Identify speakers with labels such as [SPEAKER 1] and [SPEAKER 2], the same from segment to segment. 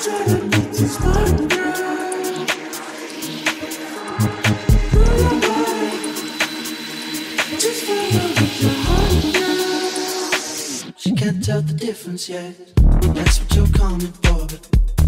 [SPEAKER 1] She can't tell the difference yet. That's what you're coming for, but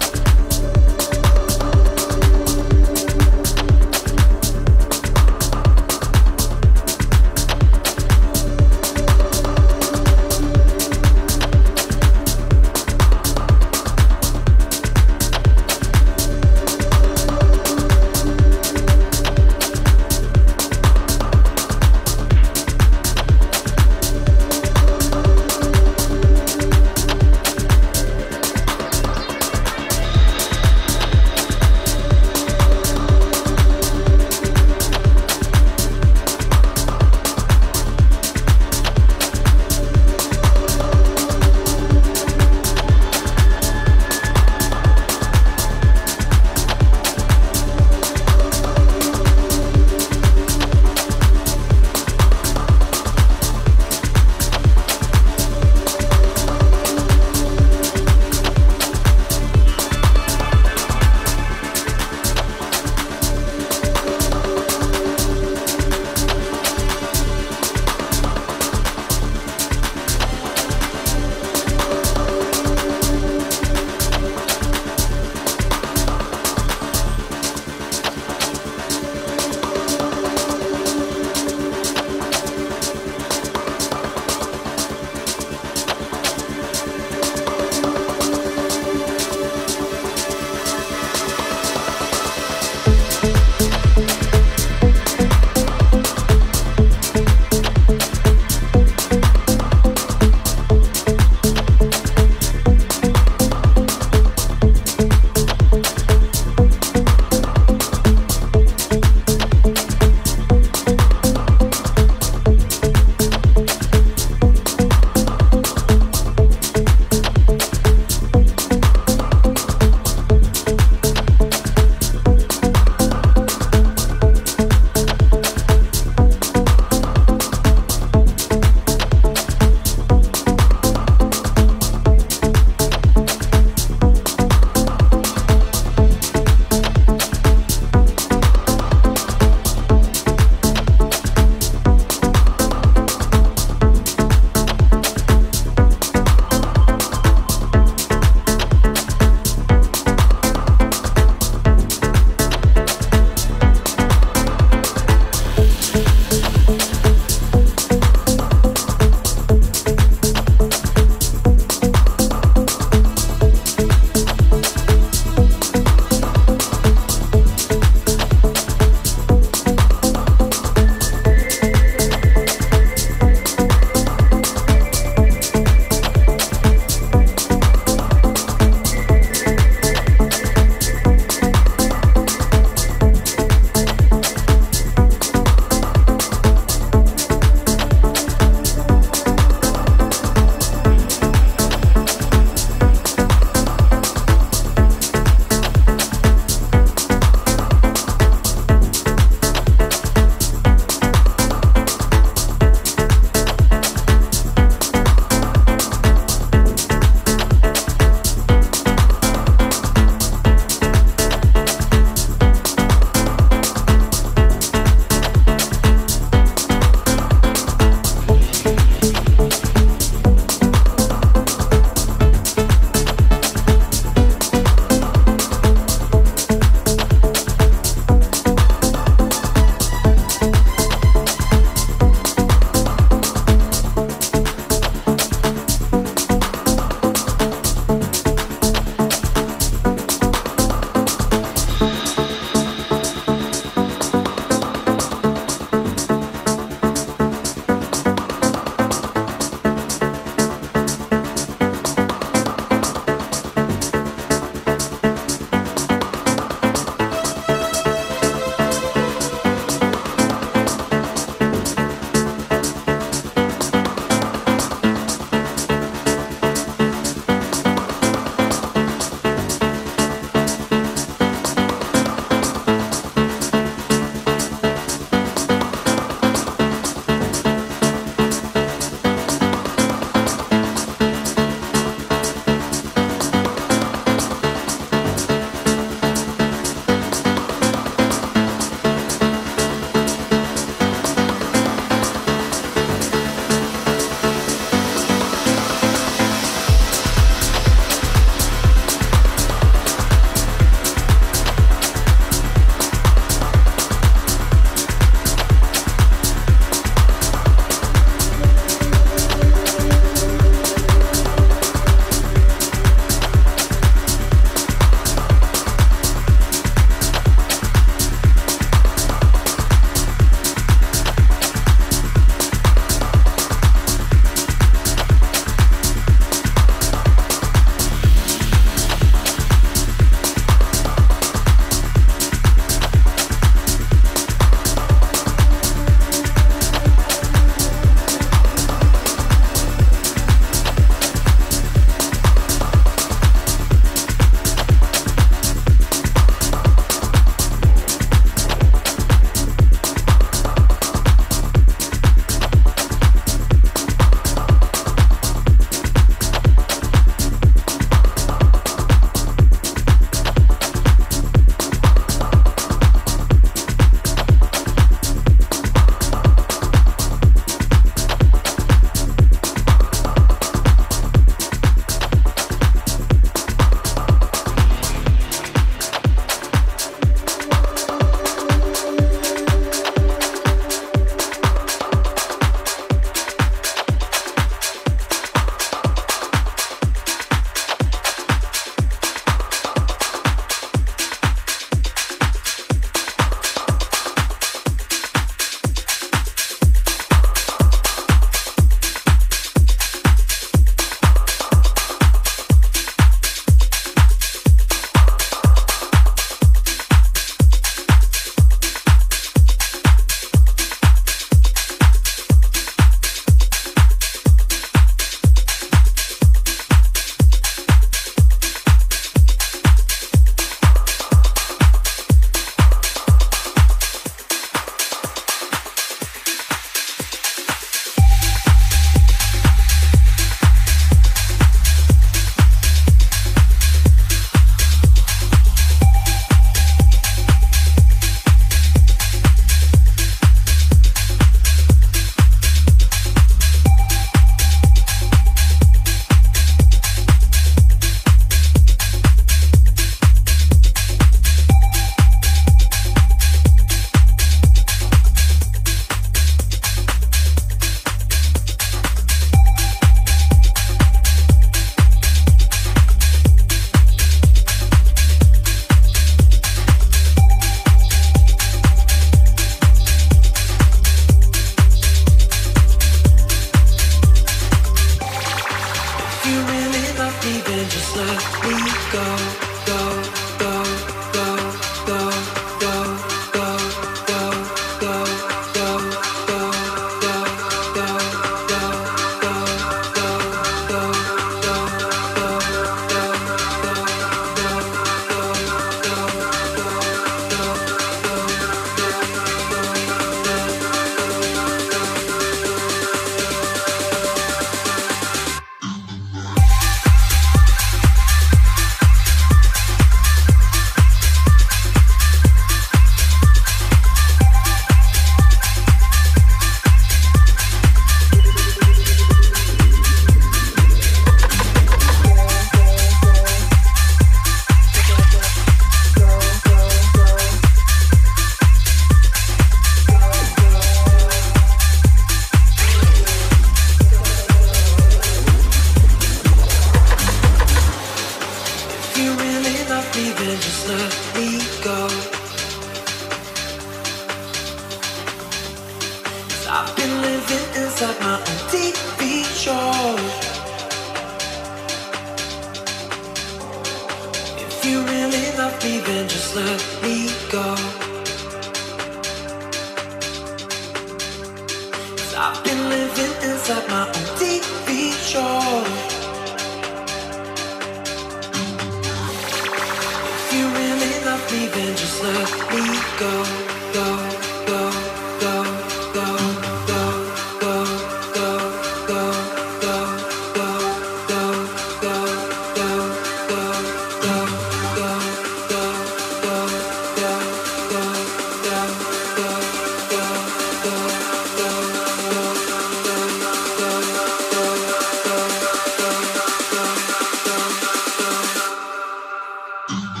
[SPEAKER 2] Uh-huh.